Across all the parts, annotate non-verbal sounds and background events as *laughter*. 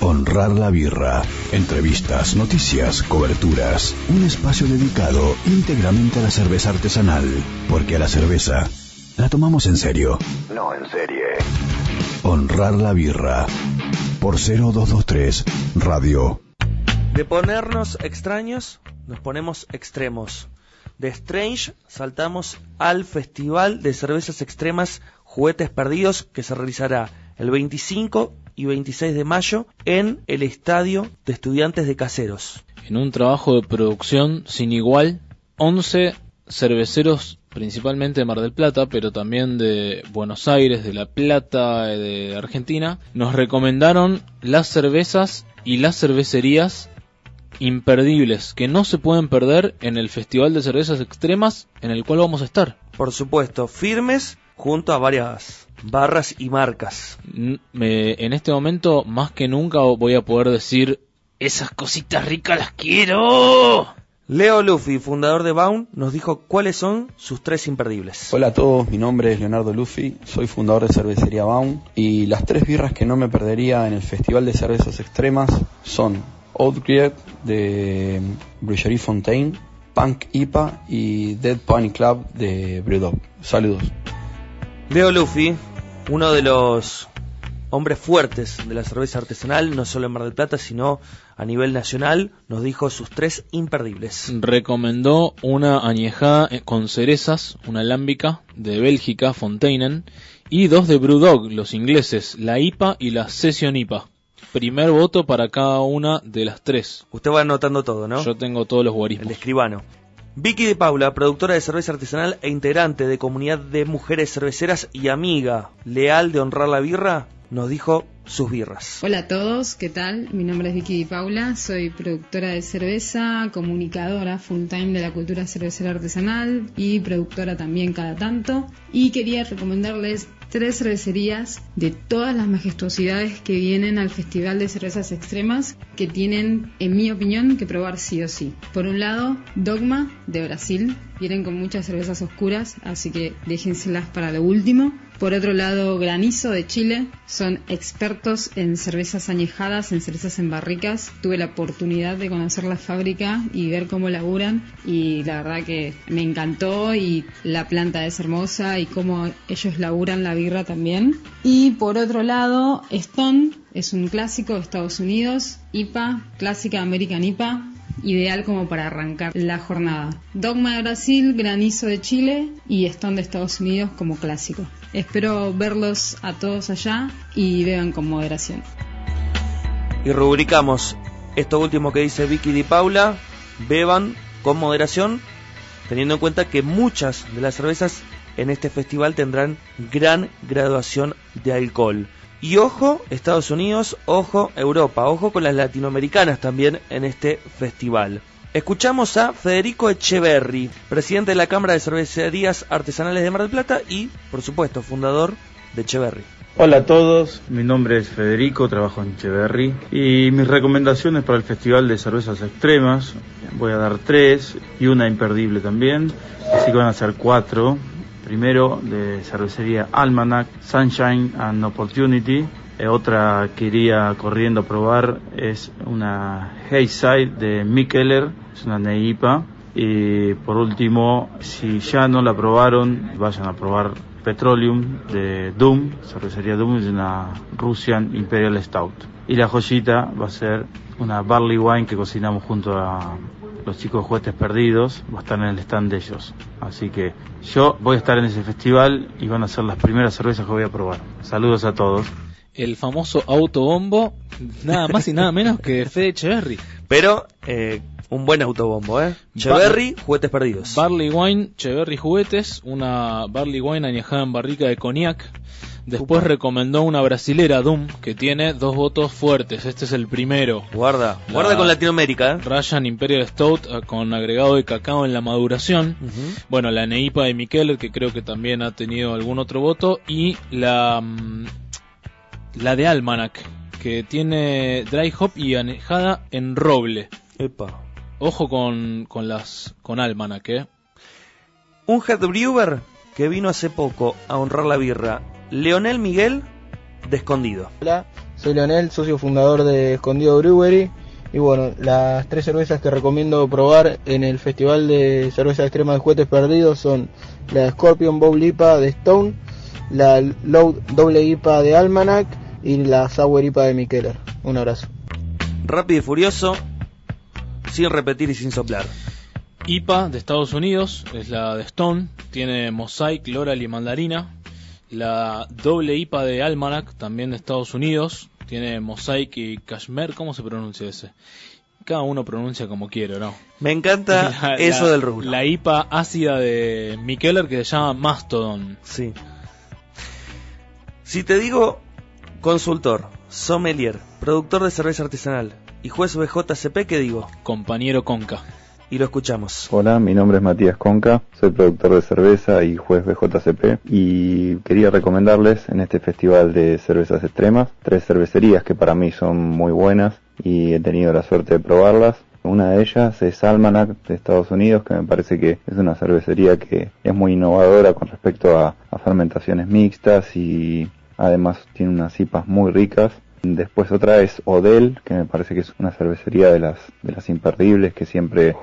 Honrar la birra. Entrevistas, noticias, coberturas. Un espacio dedicado íntegramente a la cerveza artesanal. Porque a la cerveza la tomamos en serio. No en serie. Honrar la birra. Por 0223 Radio. De ponernos extraños, nos ponemos extremos. De Strange saltamos al Festival de Cervezas Extremas Juguetes Perdidos que se realizará el 25 y 26 de mayo en el Estadio de Estudiantes de Caseros. En un trabajo de producción sin igual, 11 cerveceros principalmente de Mar del Plata, pero también de Buenos Aires, de La Plata, de Argentina, nos recomendaron las cervezas y las cervecerías imperdibles que no se pueden perder en el Festival de Cervezas Extremas en el cual vamos a estar. Por supuesto, firmes junto a varias barras y marcas. en este momento, más que nunca, voy a poder decir, esas cositas ricas las quiero. Leo Luffy, fundador de Baum, nos dijo cuáles son sus tres imperdibles. Hola a todos, mi nombre es Leonardo Luffy, soy fundador de Cervecería Baum y las tres birras que no me perdería en el Festival de Cervezas Extremas son Oatgriet de Brucherie Fontaine, Punk IPA y Dead Pony Club de Brewdog. Saludos. Leo Luffy, uno de los hombres fuertes de la cerveza artesanal, no solo en Mar del Plata, sino a nivel nacional, nos dijo sus tres imperdibles. Recomendó una añejada con cerezas, una alámbica de Bélgica, Fontainen, y dos de Brewdog, los ingleses, la IPA y la Session IPA. Primer voto para cada una de las tres. Usted va anotando todo, ¿no? Yo tengo todos los guarismos. El escribano. Vicky de Paula, productora de cerveza artesanal e integrante de comunidad de mujeres cerveceras y amiga leal de honrar la birra, nos dijo sus birras. Hola a todos, ¿qué tal? Mi nombre es Vicky Di Paula, soy productora de cerveza, comunicadora full time de la cultura cervecera artesanal y productora también cada tanto. Y quería recomendarles tres cervecerías de todas las majestuosidades que vienen al Festival de Cervezas Extremas que tienen, en mi opinión, que probar sí o sí. Por un lado, Dogma de Brasil, vienen con muchas cervezas oscuras, así que déjenselas para lo último. Por otro lado, Granizo de Chile son expertos en cervezas añejadas, en cervezas en barricas. Tuve la oportunidad de conocer la fábrica y ver cómo laburan y la verdad que me encantó y la planta es hermosa y cómo ellos laburan la birra también. Y por otro lado, Stone es un clásico de Estados Unidos, IPA, clásica American IPA, ideal como para arrancar la jornada. Dogma de Brasil, Granizo de Chile y Stone de Estados Unidos como clásico. Espero verlos a todos allá y beban con moderación. Y rubricamos esto último que dice Vicky Di Paula, beban con moderación, teniendo en cuenta que muchas de las cervezas en este festival tendrán gran graduación de alcohol. Y ojo, Estados Unidos, ojo, Europa, ojo con las latinoamericanas también en este festival. Escuchamos a Federico Echeverry, presidente de la Cámara de Cervecerías Artesanales de Mar del Plata y, por supuesto, fundador de Echeverry. Hola a todos, mi nombre es Federico, trabajo en Echeverry y mis recomendaciones para el Festival de Cervezas Extremas, voy a dar tres y una imperdible también, así que van a ser cuatro primero de cervecería Almanac, Sunshine and Opportunity. Otra que iría corriendo a probar es una Hayside de Mikkeller, es una Neipa. Y por último, si ya no la probaron, vayan a probar Petroleum de Doom, cervecería Doom es una Russian Imperial Stout. Y la joyita va a ser una Barley Wine que cocinamos junto a los chicos juguetes perdidos, va a estar en el stand de ellos. Así que yo voy a estar en ese festival y van a ser las primeras cervezas que voy a probar. Saludos a todos. El famoso autobombo, nada más y nada menos que Fede Echeverry. Pero eh, un buen autobombo, ¿eh? Cheverry, juguetes perdidos. Barley Wine, Cheverry juguetes, una Barley Wine añejada en barrica de cognac Después recomendó una brasilera, Doom, que tiene dos votos fuertes. Este es el primero. Guarda, guarda con Latinoamérica. ¿eh? Ryan Imperial Stout eh, con agregado de cacao en la maduración. Bueno, la Neipa de Mikeller, que creo que también ha tenido algún otro voto. Y la, mm, la de Almanac, que tiene dry hop y anejada en roble. Epa. Ojo con, con las con Almanac, ¿eh? Un head brewer que vino hace poco a honrar la birra Leonel Miguel de Escondido. Hola, soy Leonel, socio fundador de Escondido Brewery. Y bueno, las tres cervezas que recomiendo probar en el Festival de Cerveza Extrema de Juguetes Perdidos son la Scorpion Bowl IPA de Stone, la Load Doble IPA de Almanac y la Sour IPA de Mikeller. Un abrazo. Rápido y furioso, sin repetir y sin soplar. IPA de Estados Unidos es la de Stone, tiene Mosaic, Loral y Mandarina. La doble IPA de Almanac, también de Estados Unidos, tiene Mosaic y Cashmere. ¿Cómo se pronuncia ese? Cada uno pronuncia como quiere, ¿no? Me encanta *laughs* eso del rubro. La IPA ácida de Mikeller que se llama Mastodon. Sí. Si te digo consultor, sommelier, productor de cerveza artesanal y juez BJCP, ¿qué digo? Compañero Conca y lo escuchamos. Hola, mi nombre es Matías Conca, soy productor de cerveza y juez BJCP y quería recomendarles en este festival de cervezas extremas tres cervecerías que para mí son muy buenas y he tenido la suerte de probarlas. Una de ellas es Almanac de Estados Unidos, que me parece que es una cervecería que es muy innovadora con respecto a, fermentaciones mixtas y además tiene unas cipas muy ricas. Después otra es Odell, que me parece que es una cervecería de las, de las imperdibles, que siempre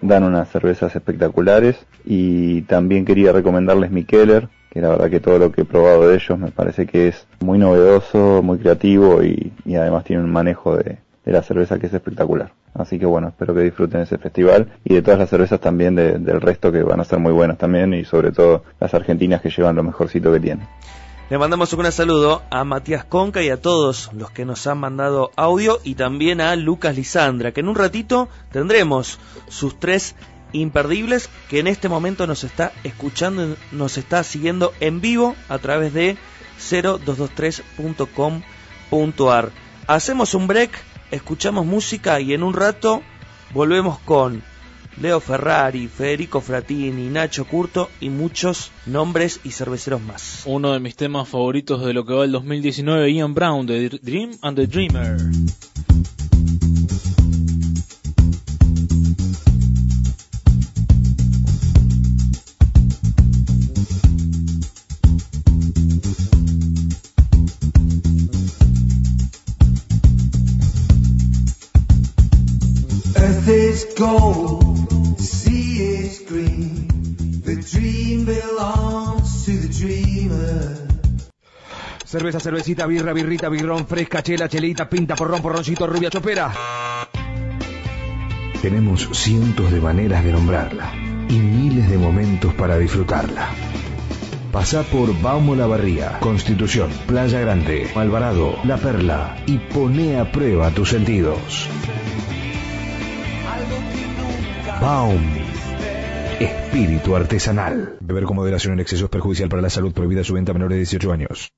dan unas cervezas espectaculares. Y también quería recomendarles Mikeller, que la verdad que todo lo que he probado de ellos me parece que es muy novedoso, muy creativo y, además tiene un manejo de, la cerveza que es espectacular. Así que bueno, espero que disfruten ese festival y de todas las cervezas también del resto que van a ser muy buenas también y sobre todo las argentinas que llevan lo mejorcito que tienen. Le mandamos un saludo a Matías Conca y a todos los que nos han mandado audio y también a Lucas Lisandra, que en un ratito tendremos sus tres imperdibles que en este momento nos está escuchando, nos está siguiendo en vivo a través de 0223.com.ar. Hacemos un break, escuchamos música y en un rato volvemos con Leo Ferrari, Federico Fratini, Nacho Curto y muchos nombres y cerveceros más. Uno de mis temas favoritos de lo que va el 2019, Ian Brown, de Dream and the Dreamer. Earth is gold. Cerveza, cervecita, birra, birrita, birrón, fresca, chela, chelita, pinta, porrón, porroncito, rubia, chopera. Tenemos cientos de maneras de nombrarla y miles de momentos para disfrutarla. Pasa por Baumo La Barría, Constitución, Playa Grande, Alvarado, La Perla y pone a prueba tus sentidos. Baum. Espíritu artesanal. Beber con moderación en exceso es perjudicial para la salud. Prohibida su venta a menores de 18 años.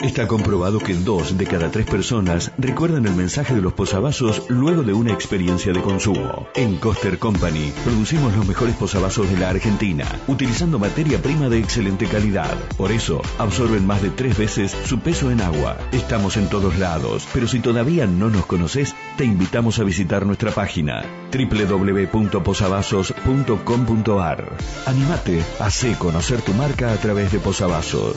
Está comprobado que dos de cada tres personas recuerdan el mensaje de los posavasos luego de una experiencia de consumo. En Coster Company producimos los mejores posavasos de la Argentina, utilizando materia prima de excelente calidad. Por eso, absorben más de tres veces su peso en agua. Estamos en todos lados, pero si todavía no nos conoces, te invitamos a visitar nuestra página www.posavasos.com.ar. Animate, hace conocer tu marca a través de posavasos.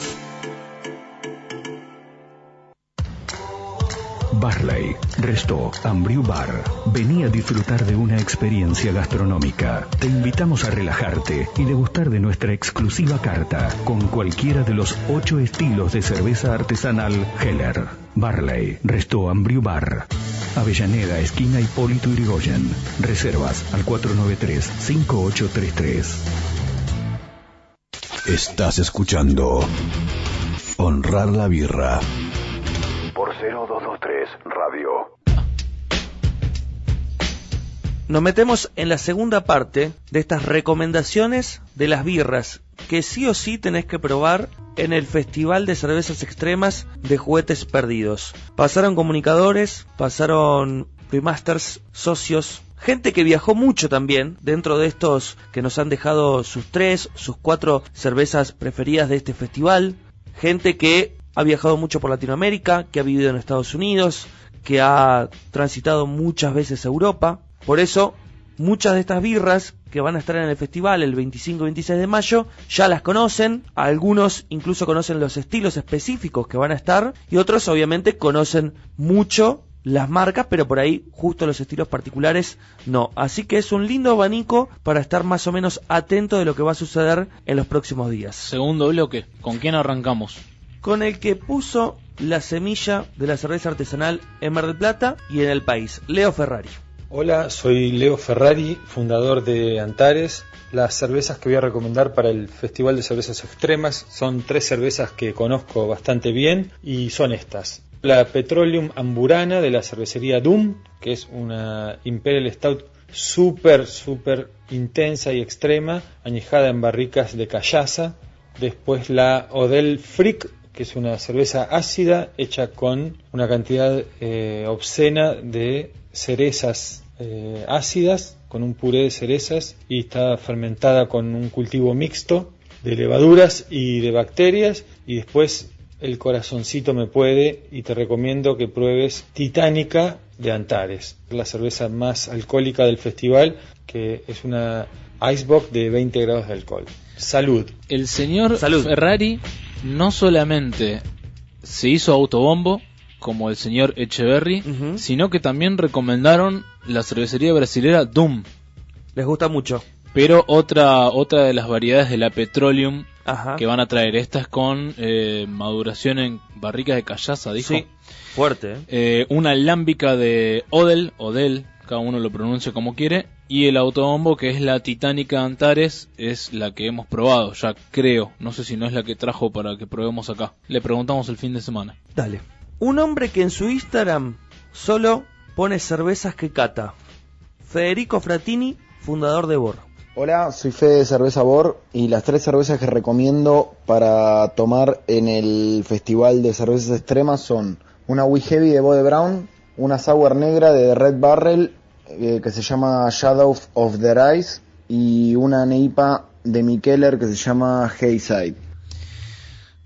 Barley, Resto, Ambriu Bar. Vení a disfrutar de una experiencia gastronómica. Te invitamos a relajarte y degustar de nuestra exclusiva carta con cualquiera de los ocho estilos de cerveza artesanal Heller. Barley, Resto, Ambriu Bar. Avellaneda, esquina Hipólito Yrigoyen. Reservas al 493-5833. Estás escuchando Honrar la Birra por 0223 Radio. Nos metemos en la segunda parte de estas recomendaciones de las birras que sí o sí tenés que probar en el Festival de Cervezas Extremas de Juguetes Perdidos. Pasaron comunicadores, pasaron remasters, socios, gente que viajó mucho también dentro de estos que nos han dejado sus tres, sus cuatro cervezas preferidas de este festival, gente que ha viajado mucho por Latinoamérica, que ha vivido en Estados Unidos, que ha transitado muchas veces Europa. Por eso, muchas de estas birras que van a estar en el festival el 25 y 26 de mayo ya las conocen, algunos incluso conocen los estilos específicos que van a estar y otros obviamente conocen mucho las marcas, pero por ahí justo los estilos particulares no. Así que es un lindo abanico para estar más o menos atento de lo que va a suceder en los próximos días. Segundo bloque, ¿con quién arrancamos? Con el que puso la semilla de la cerveza artesanal en Mar del Plata y en el país, Leo Ferrari. Hola, soy Leo Ferrari, fundador de Antares. Las cervezas que voy a recomendar para el Festival de Cervezas Extremas son tres cervezas que conozco bastante bien y son estas. La Petroleum Amburana de la cervecería Doom, que es una Imperial Stout súper, súper intensa y extrema, añejada en barricas de callaza. Después la Odell Freak, que es una cerveza ácida hecha con una cantidad eh, obscena de cerezas eh, ácidas con un puré de cerezas y está fermentada con un cultivo mixto de levaduras y de bacterias y después el corazoncito me puede y te recomiendo que pruebes Titánica de Antares, la cerveza más alcohólica del festival que es una Icebox de 20 grados de alcohol. Salud. El señor Ferrari no solamente se hizo autobombo, como el señor Echeverry, sino que también recomendaron la cervecería brasilera Doom. Les gusta mucho. Pero otra, otra de las variedades de la Petroleum que van a traer, estas con eh, maduración en barricas de callaza, dijo. Sí, fuerte. ¿eh? Eh, una alámbica de Odell, Odell, cada uno lo pronuncia como quiere, y el autobombo que es la Titánica Antares es la que hemos probado, ya creo, no sé si no es la que trajo para que probemos acá. Le preguntamos el fin de semana. Dale. Un hombre que en su Instagram solo pone cervezas que cata. Federico Fratini, fundador de Bor. Hola, soy Fede de Cerveza Bor y las tres cervezas que recomiendo para tomar en el Festival de Cervezas Extremas son una Wee Heavy de Bode Brown, una Sour Negra de Red Barrel eh, que se llama Shadow of the Rise y una Neipa de Mikeller que se llama Hayside.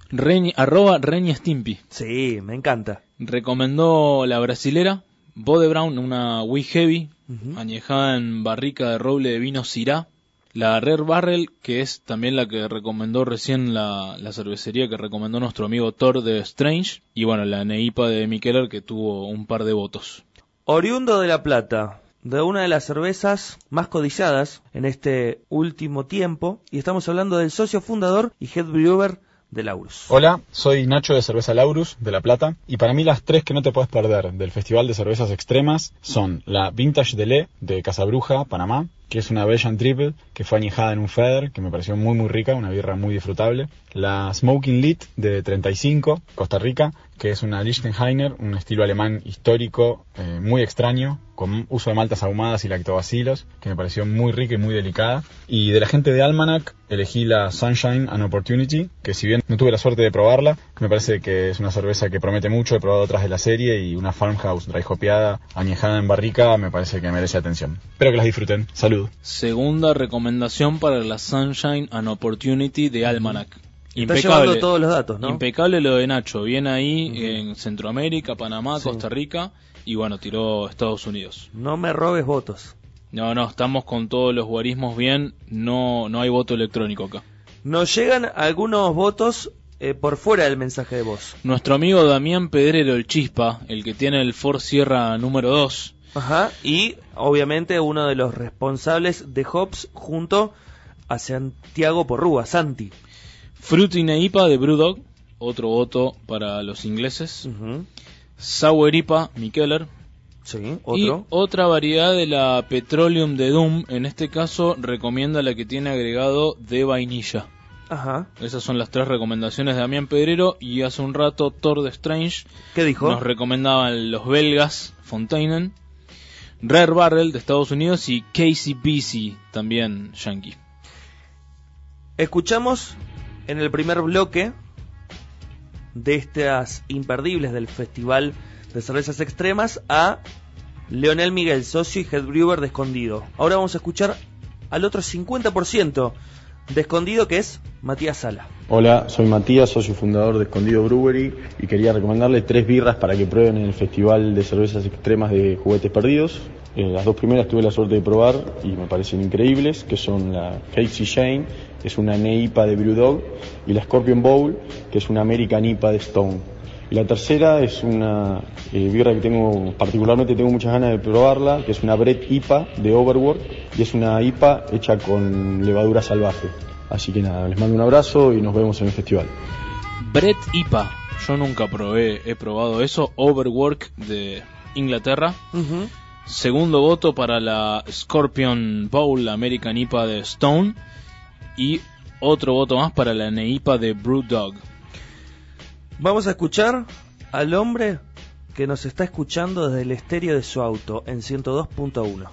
Reñi, arroba Reñi Stimpy. Sí, me encanta. Recomendó la brasilera, Bode Brown, una Wee Heavy, añejada en barrica de roble de vino Syrah. La Rare Barrel, que es también la que recomendó recién la, cervecería que recomendó nuestro amigo Thor de Strange. Y bueno, la Neipa de Mikeller, que tuvo un par de votos. Oriundo de La Plata, de una de las cervezas más codiciadas en este último tiempo. Y estamos hablando del socio fundador y head brewer de Laurus. Hola, soy Nacho de Cerveza Laurus, de La Plata, y para mí las tres que no te puedes perder del Festival de Cervezas Extremas son la Vintage Delay de Casabruja, Panamá, que es una Belgian Triple que fue añejada en un Feder, que me pareció muy muy rica, una birra muy disfrutable. La Smoking Lit de 35, Costa Rica, que es una Lichtenheiner, un estilo alemán histórico, eh, muy extraño, con uso de maltas ahumadas y lactobacilos, que me pareció muy rica y muy delicada. Y de la gente de Almanac elegí la Sunshine and Opportunity, que si bien no tuve la suerte de probarla, me parece que es una cerveza que promete mucho, he probado otras de la serie y una farmhouse dry hopeada, añejada en barrica, me parece que merece atención. Espero que las disfruten. Salud. Segunda recomendación para la Sunshine and Opportunity de Almanac. Impecable. todos los datos, ¿no? Impecable lo de Nacho. Viene ahí en Centroamérica, Panamá, Costa Rica y bueno, tiró Estados Unidos. No me robes votos. No, no, estamos con todos los guarismos bien. No, no hay voto electrónico acá. Nos llegan algunos votos eh, por fuera del mensaje de voz. Nuestro amigo Damián Pedrero, el Chispa, el que tiene el Ford Sierra número 2. Ajá, y obviamente uno de los responsables de Hobbs junto a Santiago Porrúa, Santi. Fruity Neipa de Brewdog, otro voto para los ingleses. Sour IPA Mikeller. Sí, otro. Y otra variedad de la Petroleum de Doom, en este caso recomienda la que tiene agregado de vainilla. Ajá. Esas son las tres recomendaciones de Damián Pedrero y hace un rato Thor de Strange. ¿Qué dijo? Nos recomendaban los belgas Fontainen, Rare Barrel de Estados Unidos y Casey Busy también yankee. Escuchamos en el primer bloque de estas imperdibles del Festival de Cervezas Extremas a Leonel Miguel, socio y head brewer de Escondido. Ahora vamos a escuchar al otro 50% de Escondido que es Matías Sala. Hola, soy Matías, socio fundador de Escondido Brewery y quería recomendarle tres birras para que prueben en el Festival de Cervezas Extremas de Juguetes Perdidos. Eh, las dos primeras tuve la suerte de probar y me parecen increíbles, que son la Casey Shane, que es una NEIPA de Brewdog, y la Scorpion Bowl, que es una American IPA de Stone. Y la tercera es una eh, birra que tengo, particularmente tengo muchas ganas de probarla, que es una Brett IPA de Overworld, y es una IPA hecha con levadura salvaje. Así que nada, les mando un abrazo y nos vemos en el festival. Brett IPA, yo nunca probé, he probado eso, Overwork de Inglaterra. Segundo voto para la Scorpion Bowl American IPA de Stone. Y otro voto más para la NEIPA de Brewdog. Vamos a escuchar al hombre que nos está escuchando desde el estéreo de su auto en 102.1.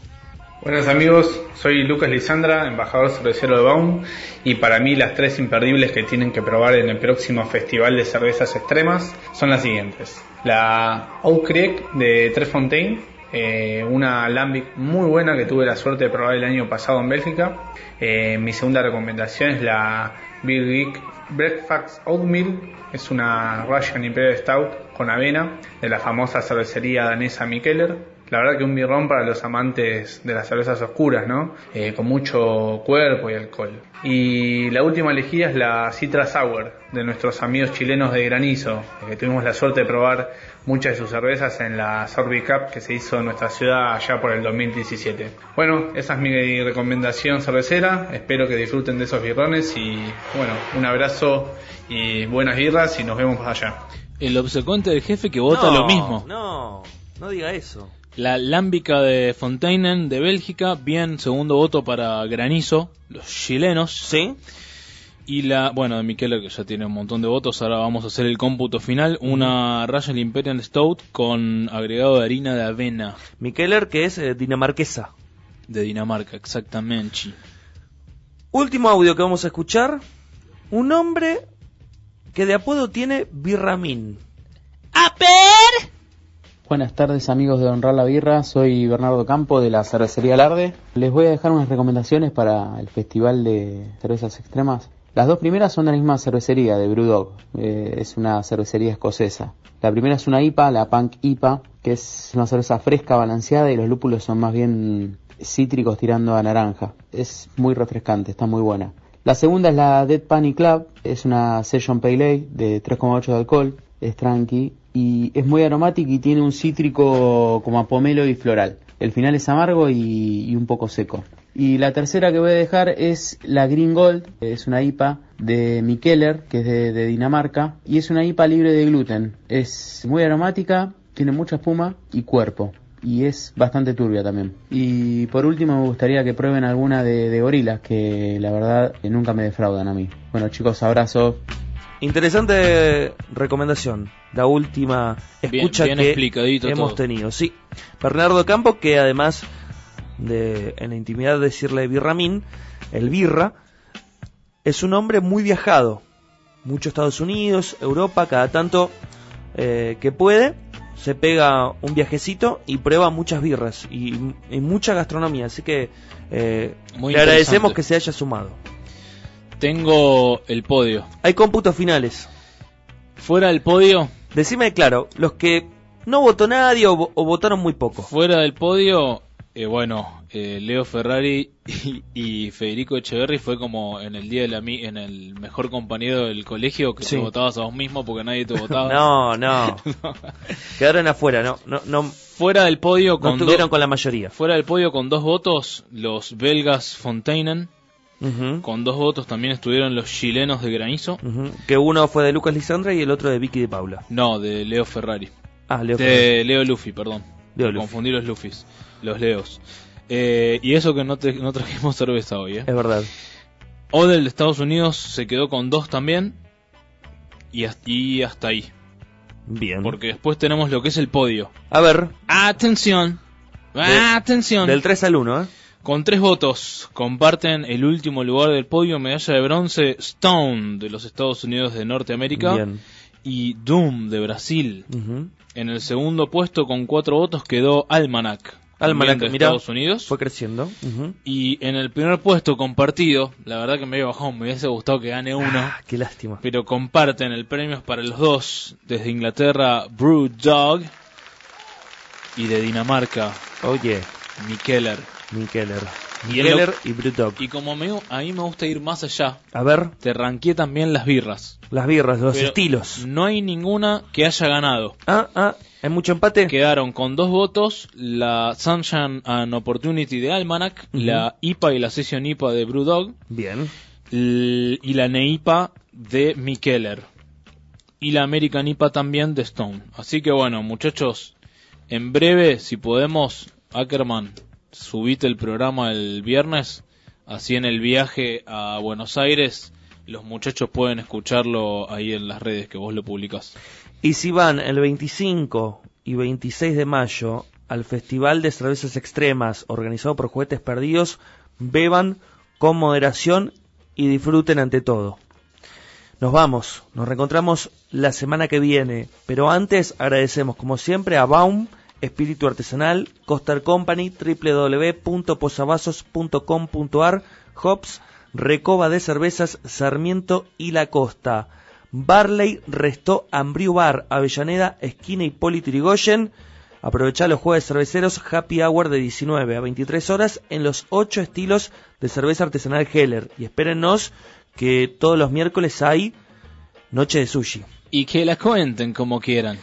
Buenas amigos, soy Lucas Lisandra, embajador cervecero de Baum, y para mí las tres imperdibles que tienen que probar en el próximo Festival de Cervezas Extremas son las siguientes. La Oak Creek de Tres Fontaine, eh, una Lambic muy buena que tuve la suerte de probar el año pasado en Bélgica. Eh, mi segunda recomendación es la Big Geek Breakfast Oatmeal, es una Russian Imperial Stout con avena de la famosa cervecería danesa Mikkeller. La verdad que un birrón para los amantes de las cervezas oscuras, ¿no? Eh, con mucho cuerpo y alcohol. Y la última elegida es la Citra Sour de nuestros amigos chilenos de Granizo, que tuvimos la suerte de probar muchas de sus cervezas en la Sorby Cup que se hizo en nuestra ciudad allá por el 2017. Bueno, esa es mi recomendación cervecera. Espero que disfruten de esos birrones y bueno, un abrazo y buenas birras y nos vemos allá. El obsecuente del jefe que vota lo mismo. No, no diga eso. La Lámbica de Fontainen de Bélgica, bien segundo voto para Granizo, los chilenos. Sí. Y la, bueno, de Miquela que ya tiene un montón de votos, ahora vamos a hacer el cómputo final. Una Royal Imperial Stout con agregado de harina de avena. Mikeller que es eh, dinamarquesa. De Dinamarca, exactamente. Último audio que vamos a escuchar. Un hombre que de apodo tiene Birramin. ¡Aper! Buenas tardes amigos de Honrar la Birra, soy Bernardo Campo de la cervecería Larde. Les voy a dejar unas recomendaciones para el Festival de Cervezas Extremas. Las dos primeras son de la misma cervecería, de Brewdog, eh, es una cervecería escocesa. La primera es una IPA, la Punk IPA, que es una cerveza fresca, balanceada y los lúpulos son más bien cítricos tirando a naranja. Es muy refrescante, está muy buena. La segunda es la Dead Panic Club, es una Session Pale Ale de 3,8 de alcohol, es tranqui y es muy aromático y tiene un cítrico como a pomelo y floral. El final es amargo y, un poco seco. Y la tercera que voy a dejar es la Green Gold, es una IPA de Mikkeller, que es de, Dinamarca, y es una IPA libre de gluten. Es muy aromática, tiene mucha espuma y cuerpo. Y es bastante turbia también. Y por último me gustaría que prueben alguna de, de gorilas, que la verdad nunca me defraudan a mí. Bueno chicos, abrazo. Interesante recomendación, la última escucha que hemos tenido. Sí, Bernardo Campos, que además de en la intimidad decirle birramín, el birra, es un hombre muy viajado, mucho Estados Unidos, Europa, cada tanto eh, que puede, se pega un viajecito y prueba muchas birras y, mucha gastronomía, así que eh, le agradecemos que se haya sumado. Tengo el podio. Hay cómputos finales. Fuera del podio. Decime claro, los que no votó nadie o, votaron muy poco. Fuera del podio, eh, bueno, eh, Leo Ferrari y, Federico Echeverry fue como en el día de la en el mejor compañero del colegio que te votabas a vos mismo porque nadie te votaba. no, no, *laughs* Quedaron afuera, no, no, no. Fuera del podio con no con la mayoría. Fuera del podio con dos votos los belgas Fontainen con dos votos también estuvieron los chilenos de Granizo. Que uno fue de Lucas Lisandra y el otro de Vicky de Paula. No, de Leo Ferrari. Ah, Leo de Leo Luffy, perdón. Confundí los Luffys, los Leos. Eh, y eso que no, no trajimos *laughs* cerveza hoy, ¿eh? Es verdad. Odell de Estados Unidos se quedó con dos también. Y hasta, y hasta ahí. Bien. Porque después tenemos lo que es el podio. A ver. Atención. Atención. Del 3 al 1, ¿eh? Con tres votos comparten el último lugar del podio, medalla de bronce Stone de los Estados Unidos de Norteamérica y Doom de Brasil. En el segundo puesto con cuatro votos quedó Almanac. Almanac de Estados Unidos. Fue creciendo. Y en el primer puesto compartido, la verdad que me había bajado, me hubiese gustado que gane uno. Ah, qué lástima. Pero comparten el premio para los dos. Desde Inglaterra, Brew Dog. Y de Dinamarca, Oye. Mikeller. Mikeller. Y, Mikeller lo- y Brewdog. y como me- a mí me gusta ir más allá, A ver, te ranqué también las birras. las birras, los Pero estilos. No hay ninguna que haya ganado. Ah, ah, ¿hay mucho empate? Quedaron con dos votos la Sunshine and Opportunity de Almanac, la IPA y la Session IPA de Brewdog Bien. y la NEIPA de Mikeller. Y la American IPA también de Stone. Así que bueno, muchachos, en breve, si podemos, Ackerman, subite el programa el viernes. Así en el viaje a Buenos Aires, los muchachos pueden escucharlo ahí en las redes que vos lo publicás. Y si van el 25 y 26 de mayo al Festival de Cervezas Extremas organizado por Juguetes Perdidos, beban con moderación y disfruten ante todo. Nos vamos, nos reencontramos la semana que viene, pero antes agradecemos como siempre a Baum, Espíritu Artesanal, Costar Company, www.posavasos.com.ar, Hops, Recoba de Cervezas, Sarmiento y La Costa. Barley restó Ambriu Bar, Avellaneda, esquina Hipólito Yrigoyen. Aprovechá los jueves cerveceros Happy Hour de 19 a 23 horas en los 8 estilos de cerveza artesanal Heller. Y espérennos que todos los miércoles hay Noche de Sushi. Y que la cuenten como quieran.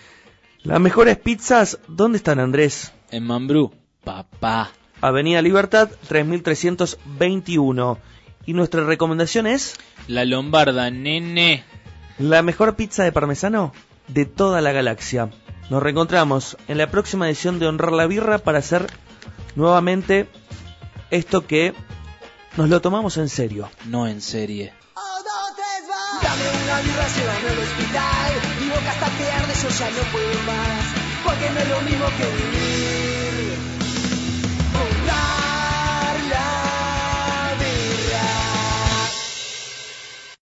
Las mejores pizzas, ¿dónde están Andrés? En Mambrú, papá. Avenida Libertad 3321. Y nuestra recomendación es La Lombarda, nene. la mejor pizza de parmesano de toda la galaxia. Nos reencontramos en la próxima edición de Honrar la Birra para hacer nuevamente esto que nos lo tomamos en serio. No en serie. Una birra, llévame al hospital. Mi boca está que arde, yo ya no puedo más. Porque no es lo mismo que vivir.